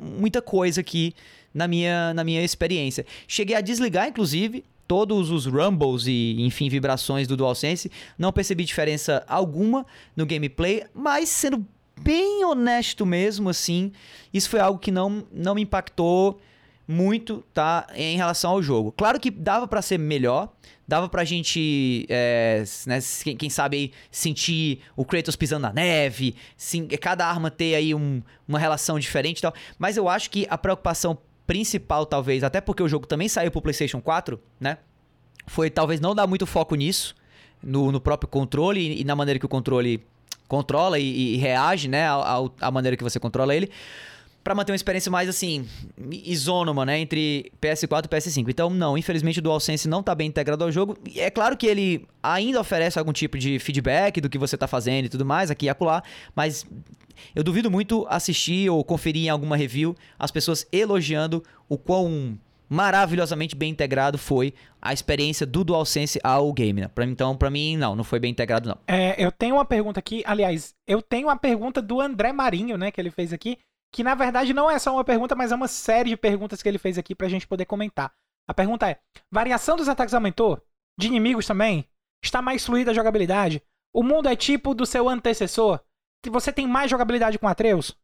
muita coisa aqui na minha, na minha experiência. Cheguei a desligar, inclusive, todos os rumbles e, enfim, vibrações do DualSense. Não percebi diferença alguma no gameplay, mas sendo bem honesto mesmo, assim, isso foi algo que não, não me impactou muito, tá? Em relação ao jogo. Claro que dava para ser melhor, dava pra gente, é, né, quem, sabe aí, sentir o Kratos pisando na neve, sim, cada arma ter aí um, uma relação diferente e tal. Mas eu acho que a preocupação principal, talvez, até porque o jogo também saiu pro PlayStation 4, né? Foi talvez não dar muito foco nisso, no, no próprio controle e, na maneira que o controle controla e, e reage, né, à maneira que você controla ele para manter uma experiência mais assim, isônoma, né, entre PS4 e PS5. Então, não, infelizmente o DualSense não tá bem integrado ao jogo. É claro que ele ainda oferece algum tipo de feedback do que você tá fazendo e tudo mais, aqui e acolá, mas eu duvido muito assistir ou conferir em alguma review as pessoas elogiando o quão maravilhosamente bem integrado foi a experiência do DualSense ao game, né? Pra, então, para mim, não, não foi bem integrado, não. É, eu tenho uma pergunta aqui, aliás, eu tenho uma pergunta do André Marinho, né, que ele fez aqui, que na verdade não é só uma pergunta, mas é uma série de perguntas que ele fez aqui pra gente poder comentar. A pergunta é: variação dos ataques aumentou? De inimigos também? Está mais fluida a jogabilidade? O mundo é tipo do seu antecessor? Você tem mais jogabilidade com Atreus?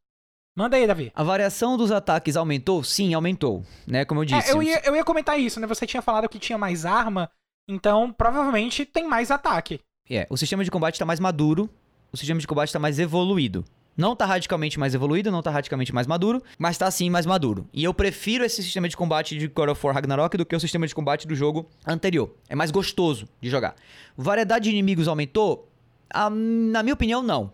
Manda aí, Davi. A variação dos ataques aumentou? Sim, aumentou. Né? Como eu disse. É, eu, ia, eu ia comentar isso, né? Você tinha falado que tinha mais arma, então provavelmente tem mais ataque. É, o sistema de combate está mais maduro, o sistema de combate está mais evoluído. Não tá radicalmente mais evoluído, não tá radicalmente mais maduro, mas tá sim mais maduro. E eu prefiro esse sistema de combate de God of War Ragnarok do que o sistema de combate do jogo anterior. É mais gostoso de jogar. Variedade de inimigos aumentou? Ah, na minha opinião, não.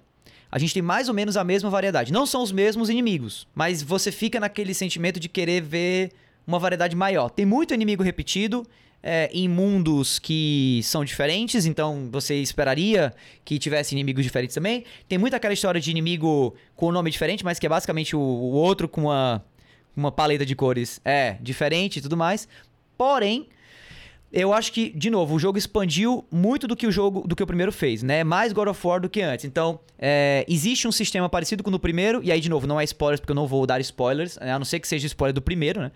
A gente tem mais ou menos a mesma variedade. Não são os mesmos inimigos, mas você fica naquele sentimento de querer ver uma variedade maior. Tem muito inimigo repetido, é, em mundos que são diferentes, então você esperaria que tivesse inimigos diferentes também. Tem muita aquela história de inimigo com nome diferente, mas que é basicamente o, o outro com uma, uma paleta de cores é diferente e tudo mais. Porém, eu acho que, de novo, o jogo expandiu muito do que o jogo do que o primeiro fez, né? Mais God of War do que antes. Então, é, existe um sistema parecido com o do primeiro, e aí, de novo, não é spoilers, porque eu não vou dar spoilers, né? a não ser que seja spoiler do primeiro, né?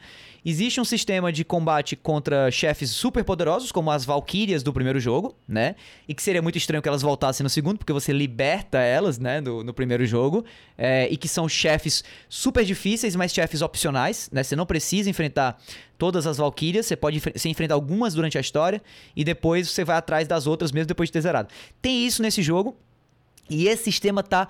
Existe um sistema de combate contra chefes super poderosos, como as Valkyrias do primeiro jogo, né? E que seria muito estranho que elas voltassem no segundo, porque você liberta elas, né, no, no primeiro jogo. É, e que são chefes super difíceis, mas chefes opcionais, né? Você não precisa enfrentar todas as Valkyrias, você pode se enfrentar algumas durante a história, e depois você vai atrás das outras, mesmo depois de ter zerado. Tem isso nesse jogo, e esse sistema tá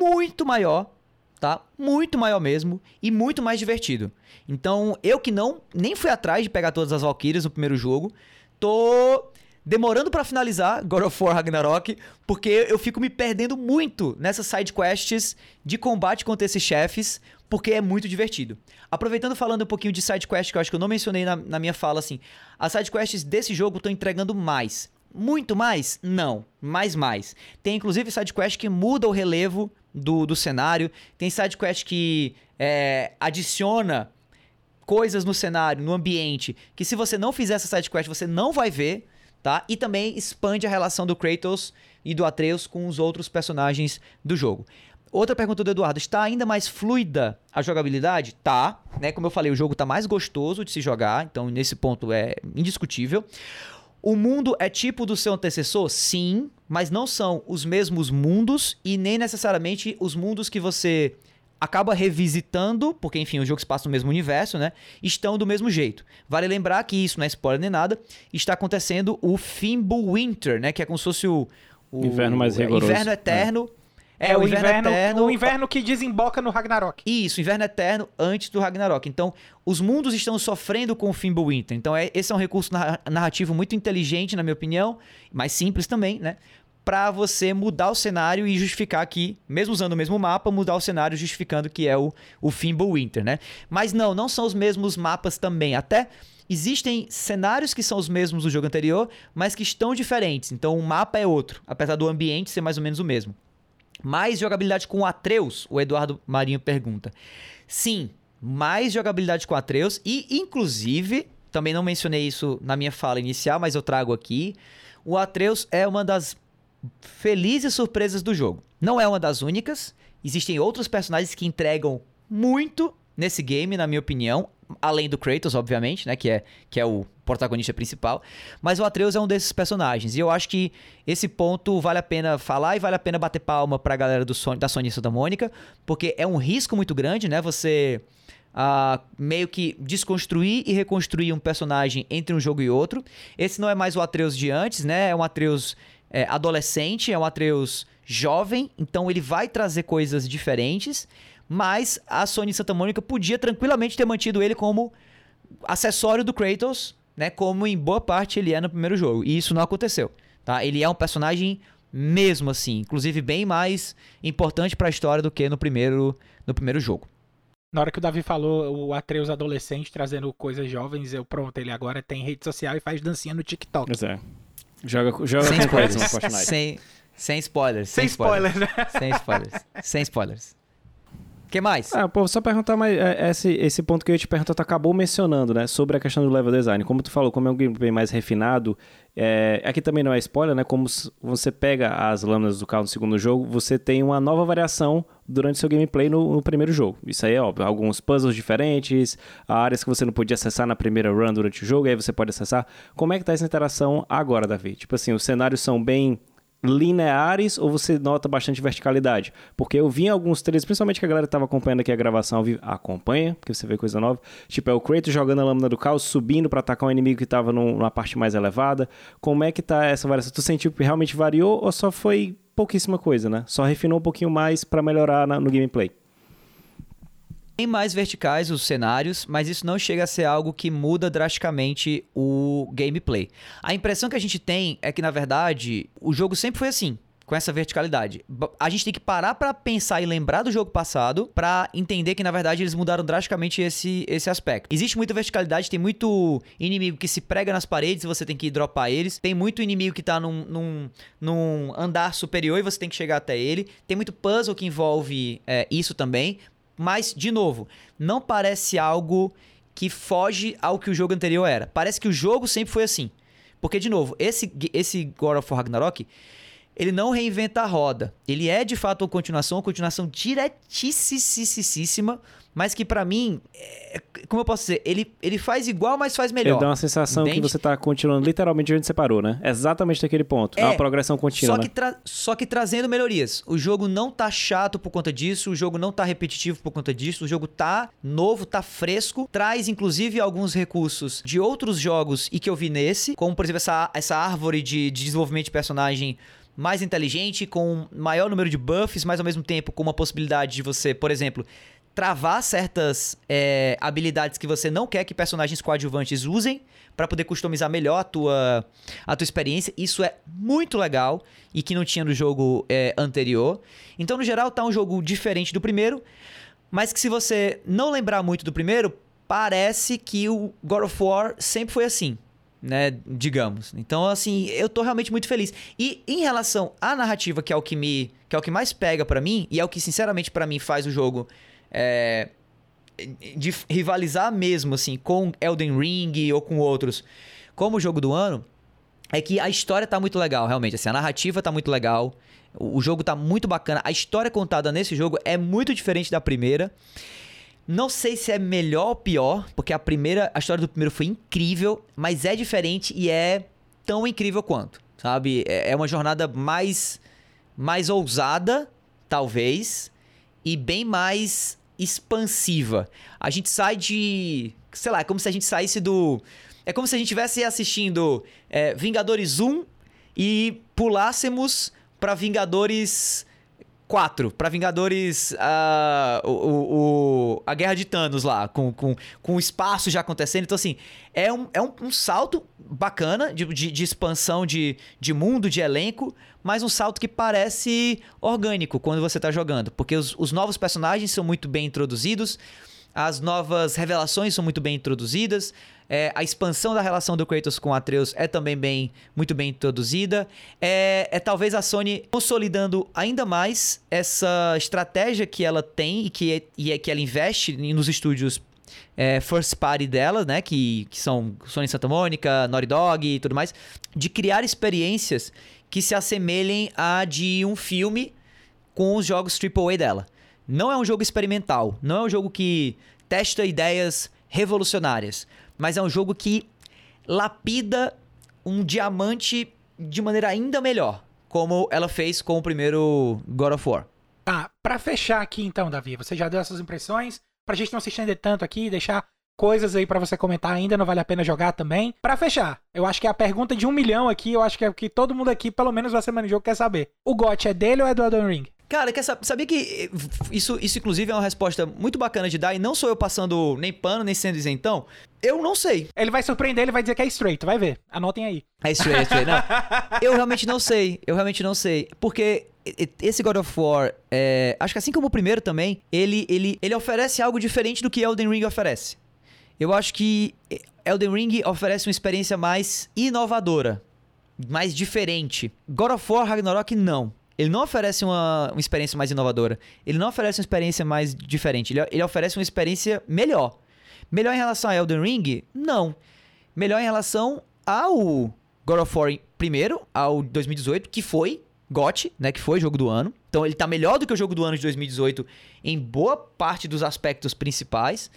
muito maior tá? Muito maior mesmo e muito mais divertido. Então, eu que não nem fui atrás de pegar todas as Valkyrias no primeiro jogo, tô demorando para finalizar God of War Ragnarok, porque eu fico me perdendo muito nessas side quests de combate contra esses chefes, porque é muito divertido. Aproveitando falando um pouquinho de side quest, que eu acho que eu não mencionei na, na minha fala assim, as side quests desse jogo estão entregando mais. Muito mais? Não, mais mais. Tem inclusive side quest que muda o relevo do, do cenário. Tem sidequest que é, adiciona coisas no cenário, no ambiente, que se você não fizer essa sidequest, você não vai ver, tá? E também expande a relação do Kratos e do Atreus com os outros personagens do jogo. Outra pergunta do Eduardo, está ainda mais fluida a jogabilidade? Tá, né? Como eu falei, o jogo está mais gostoso de se jogar, então nesse ponto é indiscutível. O mundo é tipo do seu antecessor? Sim, mas não são os mesmos mundos e nem necessariamente os mundos que você acaba revisitando, porque enfim, o jogo se passa no mesmo universo, né? Estão do mesmo jeito. Vale lembrar que isso não é spoiler nem nada, está acontecendo o Fimbulwinter, né, que é como se fosse o, o inverno mais rigoroso. Inverno eterno. É. É, o, inverno, inverno, eterno. O inverno que desemboca no Ragnarok. Isso, inverno eterno antes do Ragnarok. Então, os mundos estão sofrendo com o Fimbulwinter. Então, é, esse é um recurso narrativo muito inteligente, na minha opinião, mais simples também, né? Para você mudar o cenário e justificar que, mesmo usando o mesmo mapa, mudar o cenário justificando que é o, o Fimbulwinter, né? Mas não, não são os mesmos mapas também. Até existem cenários que são os mesmos do jogo anterior, mas que estão diferentes. Então, o mapa é outro, apesar do ambiente ser mais ou menos o mesmo. Mais jogabilidade com Atreus? O Eduardo Marinho pergunta. Sim, mais jogabilidade com Atreus e, inclusive, também não mencionei isso na minha fala inicial, mas eu trago aqui. O Atreus é uma das felizes surpresas do jogo. Não é uma das únicas. Existem outros personagens que entregam muito nesse game, na minha opinião além do Kratos, obviamente, né, que é, que é o protagonista principal, mas o Atreus é um desses personagens, e eu acho que esse ponto vale a pena falar e vale a pena bater palma pra galera do Sony, da Sony da Mônica, porque é um risco muito grande, né, você uh, meio que desconstruir e reconstruir um personagem entre um jogo e outro. Esse não é mais o Atreus de antes, né, é um Atreus é, adolescente, é um Atreus jovem, então ele vai trazer coisas diferentes, mas a Sony Santa Mônica podia tranquilamente ter mantido ele como acessório do Kratos, né? Como em boa parte ele é no primeiro jogo. E isso não aconteceu, tá? Ele é um personagem mesmo assim, inclusive bem mais importante para a história do que no primeiro no primeiro jogo. Na hora que o Davi falou o Atreus adolescente trazendo coisas jovens, eu pronto, ele agora tem rede social e faz dancinha no TikTok. Pois é. Joga, joga sem spoilers no Fortnite. Sem, sem spoilers. Sem, sem spoilers. spoilers. Né? sem spoilers. Sem spoilers que mais? Ah, pô, só perguntar mais. É, esse, esse ponto que eu ia te perguntar, tu acabou mencionando, né? Sobre a questão do level design. Como tu falou, como é um gameplay mais refinado, é, aqui também não é spoiler, né? Como você pega as lâminas do carro no segundo jogo, você tem uma nova variação durante seu gameplay no, no, primeiro jogo. Isso aí é óbvio. Alguns puzzles diferentes, áreas que você não podia acessar na primeira run durante o jogo, aí você pode acessar. Como é que tá essa interação agora, Davi? Tipo assim, os cenários são bem lineares ou você nota bastante verticalidade? Porque eu vi em alguns trailers, principalmente que a galera estava acompanhando aqui a gravação, acompanha, porque você vê coisa nova. Tipo, é o Kratos jogando a lâmina do caos, subindo para atacar um inimigo que estava numa parte mais elevada. Como é que tá essa variação? Tu sentiu que realmente variou ou só foi pouquíssima coisa, né? Só refinou um pouquinho mais para melhorar na, no gameplay? Bem mais verticais os cenários, mas isso não chega a ser algo que muda drasticamente o gameplay. A impressão que a gente tem é que, na verdade, o jogo sempre foi assim. com essa verticalidade. A gente tem que parar para pensar e lembrar do jogo passado para entender que na verdade eles mudaram drasticamente esse, esse aspecto. Existe muita verticalidade, tem muito inimigo que se prega nas paredes e você tem que dropar eles. Tem muito inimigo que tá num, num, num andar superior e você tem que chegar até ele. Tem muito puzzle que envolve é, isso também. Mas, de novo, não parece algo que foge ao que o jogo anterior era. Parece que o jogo sempre foi assim. Porque, de novo, esse, esse God of War Ragnarok ele não reinventa a roda. Ele é de fato uma continuação, uma continuação diretíssima, mas que para mim, é, como eu posso dizer, ele, ele faz igual, mas faz melhor. Ele dá uma sensação Entende? que você tá continuando literalmente onde você parou, né? Exatamente daquele ponto. É, é uma progressão contínua. Só que, né? só que trazendo melhorias. O jogo não tá chato por conta disso, o jogo não tá repetitivo por conta disso, o jogo tá novo, tá fresco, traz inclusive alguns recursos de outros jogos e que eu vi nesse, como por exemplo essa, essa árvore de, de desenvolvimento de personagem mais inteligente, com maior número de buffs, mas ao mesmo tempo com uma possibilidade de você, por exemplo, travar certas é, habilidades que você não quer que personagens coadjuvantes usem para poder customizar melhor a tua, a tua experiência. Isso é muito legal e que não tinha no jogo é, anterior. Então, no geral, tá um jogo diferente do primeiro, mas que se você não lembrar muito do primeiro, parece que o God of War sempre foi assim né, digamos. Então, assim, eu tô realmente muito feliz. E em relação à narrativa, que é o que me, que é o que mais pega para mim e é o que sinceramente para mim faz o jogo é, de rivalizar mesmo assim com Elden Ring ou com outros, como o jogo do ano, é que a história tá muito legal, realmente, assim, a narrativa tá muito legal. O jogo tá muito bacana. A história contada nesse jogo é muito diferente da primeira. Não sei se é melhor ou pior, porque a primeira, a história do primeiro foi incrível, mas é diferente e é tão incrível quanto, sabe? É, é uma jornada mais mais ousada, talvez, e bem mais expansiva. A gente sai de, sei lá, é como se a gente saísse do é como se a gente estivesse assistindo é, Vingadores 1 e pulássemos para Vingadores 4 para Vingadores uh, o, o, a Guerra de Thanos lá, com, com, com o espaço já acontecendo. Então, assim, é um, é um, um salto bacana de, de, de, expansão de, de mundo, de elenco, mas um salto que parece orgânico quando você tá jogando, porque os, os novos personagens são muito bem introduzidos, as novas revelações são muito bem introduzidas. É, a expansão da relação do Kratos com Atreus é também bem, muito bem introduzida. É, é talvez a Sony consolidando ainda mais essa estratégia que ela tem e que, e é que ela investe nos estúdios é, first party dela, né? Que, que são Sony Santa Mônica, Naughty Dog e tudo mais, de criar experiências que se assemelhem a de um filme com os jogos AAA dela. Não é um jogo experimental, não é um jogo que testa ideias revolucionárias, mas é um jogo que lapida um diamante de maneira ainda melhor, como ela fez com o primeiro God of War. Tá, pra fechar aqui então, Davi, você já deu essas impressões, pra gente não se estender tanto aqui, deixar coisas aí para você comentar ainda, não vale a pena jogar também. Para fechar, eu acho que a pergunta de um milhão aqui, eu acho que é o que todo mundo aqui, pelo menos vai semana de jogo, quer saber. O GOT é dele ou é do Elden Ring? Cara, quer saber, sabia que isso, isso inclusive é uma resposta muito bacana de dar e não sou eu passando nem pano, nem sendo isentão? Eu não sei. Ele vai surpreender, ele vai dizer que é straight, vai ver. Anotem aí. É straight, é straight. Não. [laughs] eu realmente não sei, eu realmente não sei. Porque esse God of War, é, acho que assim como o primeiro também, ele, ele, ele oferece algo diferente do que Elden Ring oferece. Eu acho que Elden Ring oferece uma experiência mais inovadora, mais diferente. God of War Ragnarok não. Ele não oferece uma, uma experiência mais inovadora. Ele não oferece uma experiência mais diferente. Ele, ele oferece uma experiência melhor. Melhor em relação a Elden Ring? Não. Melhor em relação ao God of War primeiro, ao 2018, que foi GOT, né, que foi jogo do ano. Então ele tá melhor do que o jogo do ano de 2018 em boa parte dos aspectos principais.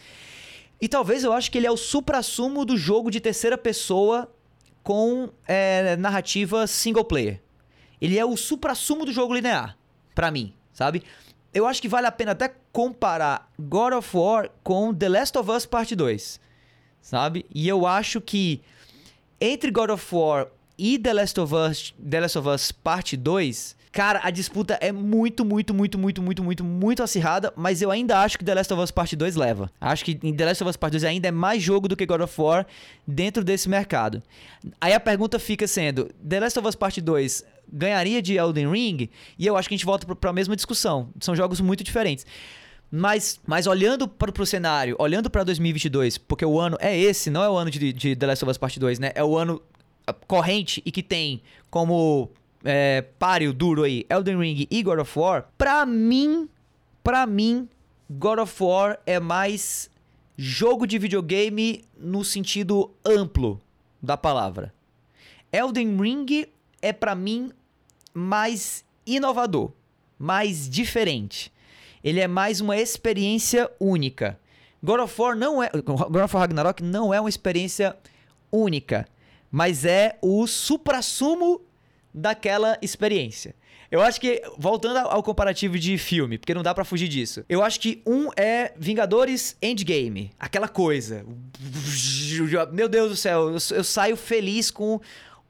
E talvez eu acho que ele é o supra-sumo do jogo de terceira pessoa com é, narrativa single player. Ele é o supra-sumo do jogo linear, para mim, sabe? Eu acho que vale a pena até comparar God of War com The Last of Us Part 2, sabe? E eu acho que entre God of War e The Last of Us, The Last of Us Parte 2, cara, a disputa é muito, muito, muito, muito, muito, muito, muito acirrada, mas eu ainda acho que The Last of Us Parte 2 leva. Acho que The Last of Us Part 2 ainda é mais jogo do que God of War dentro desse mercado. Aí a pergunta fica sendo, The Last of Us Part 2 ganharia de Elden Ring, e eu acho que a gente volta para a mesma discussão. São jogos muito diferentes. Mas, mas olhando para o cenário, olhando para 2022, porque o ano é esse, não é o ano de, de The Last of Us Part 2, né? É o ano ah, corrente e que tem como é, páreo duro aí Elden Ring e God of War. Pra mim, pra mim, God of War é mais jogo de videogame no sentido amplo da palavra. Elden Ring é para mim mais inovador, mais diferente. Ele é mais uma experiência única. God of War não é, God of War Ragnarok não é uma experiência única, mas é o suprassumo daquela experiência. Eu acho que, voltando ao comparativo de filme, porque não dá para fugir disso. Eu acho que um é Vingadores Endgame. Aquela coisa. Meu Deus do céu, eu, eu saio feliz com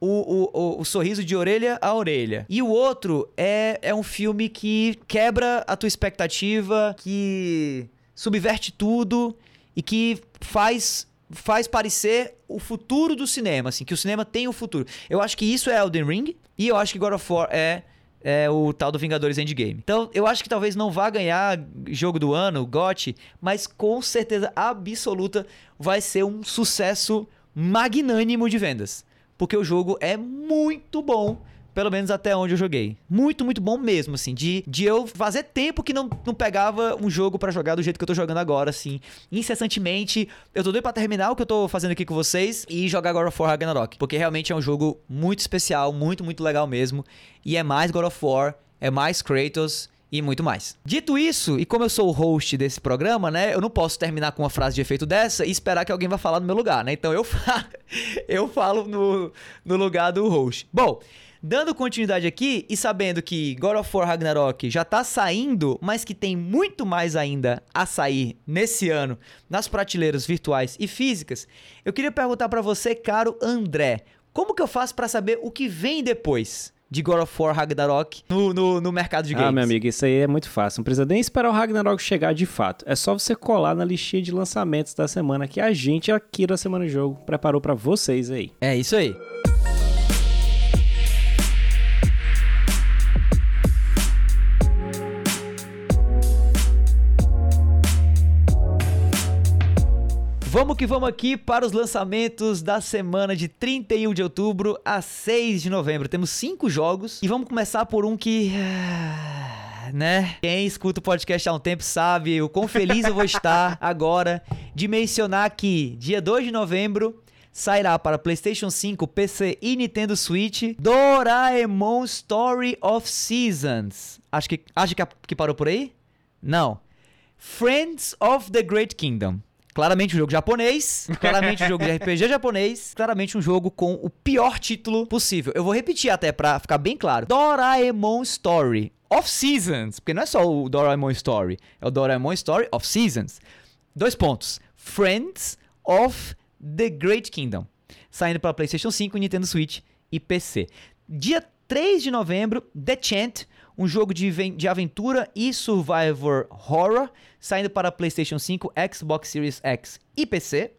o, o, o, sorriso de orelha a orelha. E o outro é, é um filme que quebra a tua expectativa, que subverte tudo e que faz faz parecer o futuro do cinema, assim, que o cinema tem o futuro. Eu acho que isso é Elden Ring e eu acho que God of War é é o tal do Vingadores Endgame. Então, eu acho que talvez não vá ganhar jogo do ano, GOT, mas com certeza absoluta vai ser um sucesso magnânimo de vendas porque o jogo é muito bom. Pelo menos até onde eu joguei. Muito, muito bom mesmo, assim. De, de eu fazer tempo que não, não pegava um jogo para jogar do jeito que eu tô jogando agora, assim. Incessantemente. Eu tô doido pra terminar o que eu tô fazendo aqui com vocês e jogar God of War Ragnarok. Porque realmente é um jogo muito especial, muito, muito legal mesmo. E é mais God of War, é mais Kratos e muito mais. Dito isso, e como eu sou o host desse programa, né, eu não posso terminar com uma frase de efeito dessa e esperar que alguém vá falar no meu lugar, né? Então eu falo, [laughs] eu falo no, no lugar do host. Bom, Dando continuidade aqui e sabendo que God of War Ragnarok já tá saindo, mas que tem muito mais ainda a sair nesse ano nas prateleiras virtuais e físicas, eu queria perguntar para você, caro André, como que eu faço para saber o que vem depois? De God of War Ragnarok no, no, no mercado de games. Ah, meu amigo, isso aí é muito fácil. Não precisa nem esperar o Ragnarok chegar de fato. É só você colar na listinha de lançamentos da semana que a gente aqui da Semana do Jogo preparou para vocês aí. É isso aí. Vamos que vamos aqui para os lançamentos da semana de 31 de outubro a 6 de novembro. Temos cinco jogos e vamos começar por um que. Né? Quem escuta o podcast há um tempo sabe o quão feliz eu vou estar [laughs] agora de mencionar que dia 2 de novembro sairá para PlayStation 5, PC e Nintendo Switch Doraemon Story of Seasons. Acho que, acho que, que parou por aí? Não. Friends of the Great Kingdom. Claramente um jogo japonês, [laughs] claramente um jogo de RPG japonês, claramente um jogo com o pior título possível. Eu vou repetir até pra ficar bem claro. Doraemon Story of Seasons, porque não é só o Doraemon Story, é o Doraemon Story of Seasons. Dois pontos. Friends of the Great Kingdom. Saindo para PlayStation 5, Nintendo Switch e PC. Dia 3 de novembro, The Chant, um jogo de, de aventura e survivor horror, saindo para PlayStation 5, Xbox Series X e PC.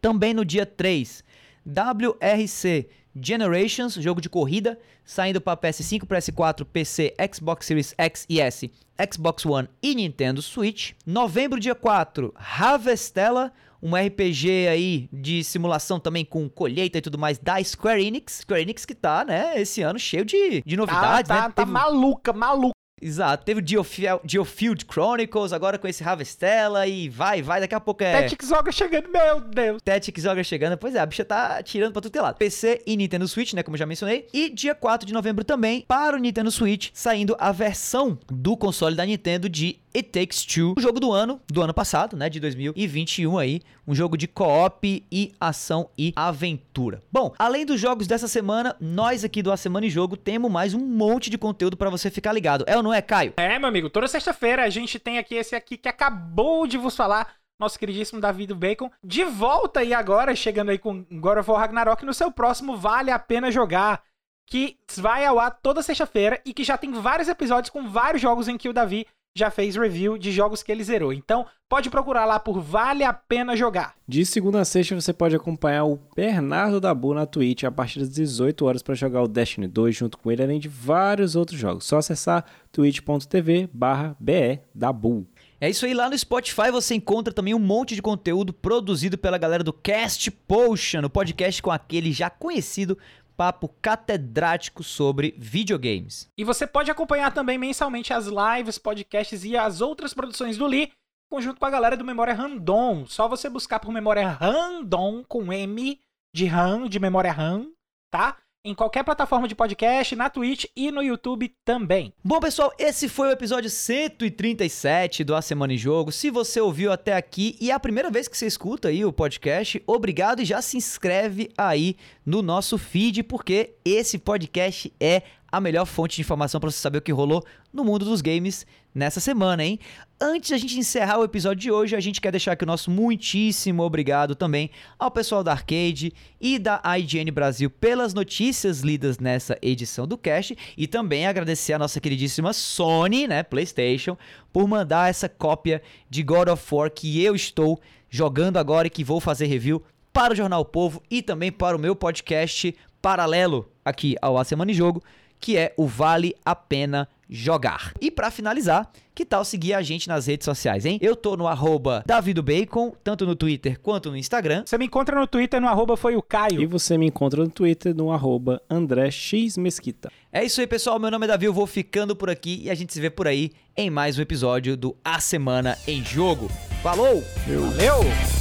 Também no dia 3, WRC Generations, jogo de corrida, saindo para PS5, PS4, PC, Xbox Series X e S, Xbox One e Nintendo Switch. Novembro, dia 4, Harvestella, um RPG aí de simulação também com colheita e tudo mais da Square Enix. Square Enix que tá, né, esse ano cheio de, de novidades, tá, tá, né? Tá Teve... maluca, maluca. Exato, teve o Geofield Chronicles, agora com esse Harvestella e vai, vai, daqui a pouco é... Tactics Ogre chegando, meu Deus! Tactics Ogre chegando, pois é, a bicha tá tirando pra tudo que é lado. PC e Nintendo Switch, né, como eu já mencionei. E dia 4 de novembro também, para o Nintendo Switch, saindo a versão do console da Nintendo de It Takes Two, o jogo do ano, do ano passado, né, de 2021 aí, um jogo de co-op e ação e aventura. Bom, além dos jogos dessa semana, nós aqui do A Semana em Jogo temos mais um monte de conteúdo para você ficar ligado. É ou não é, Caio? É, meu amigo, toda sexta-feira a gente tem aqui esse aqui que acabou de vos falar, nosso queridíssimo Davi do Bacon, de volta aí agora, chegando aí com God of War Ragnarok no seu próximo Vale a Pena Jogar, que vai ao ar toda sexta-feira e que já tem vários episódios com vários jogos em que o Davi já fez review de jogos que ele zerou. Então, pode procurar lá por Vale a Pena Jogar. De segunda a sexta você pode acompanhar o Bernardo Dabu na Twitch a partir das 18 horas para jogar o Destiny 2 junto com ele, além de vários outros jogos. Só acessar twitch.tv barra Dabu. É isso aí, lá no Spotify você encontra também um monte de conteúdo produzido pela galera do Cast Potion, o podcast com aquele já conhecido papo catedrático sobre videogames. E você pode acompanhar também mensalmente as lives, podcasts e as outras produções do Lee, conjunto com a galera do Memória Random. Só você buscar por Memória Random com M de RAM, de memória RAM, tá? Em qualquer plataforma de podcast, na Twitch e no YouTube também. Bom, pessoal, esse foi o episódio 137 do A Semana em Jogo. Se você ouviu até aqui e é a primeira vez que você escuta aí o podcast, obrigado e já se inscreve aí no nosso feed, porque esse podcast é a melhor fonte de informação para você saber o que rolou no mundo dos games nessa semana, hein? Antes de a gente encerrar o episódio de hoje, a gente quer deixar aqui o nosso muitíssimo obrigado também ao pessoal da Arcade e da IGN Brasil pelas notícias lidas nessa edição do Cast e também agradecer a nossa queridíssima Sony, né, PlayStation, por mandar essa cópia de God of War que eu estou jogando agora e que vou fazer review para o Jornal Povo e também para o meu podcast paralelo aqui ao A Semana em Jogo, que é o Vale a Pena Jogar. E para finalizar, que tal seguir a gente nas redes sociais, hein? Eu tô no arroba Bacon, tanto no Twitter quanto no Instagram. Você me encontra no Twitter no arroba foi o Caio. E você me encontra no Twitter no arroba André X Mesquita. É isso aí, pessoal. Meu nome é Davi, eu vou ficando por aqui e a gente se vê por aí em mais um episódio do A Semana em Jogo. Falou! Valeu!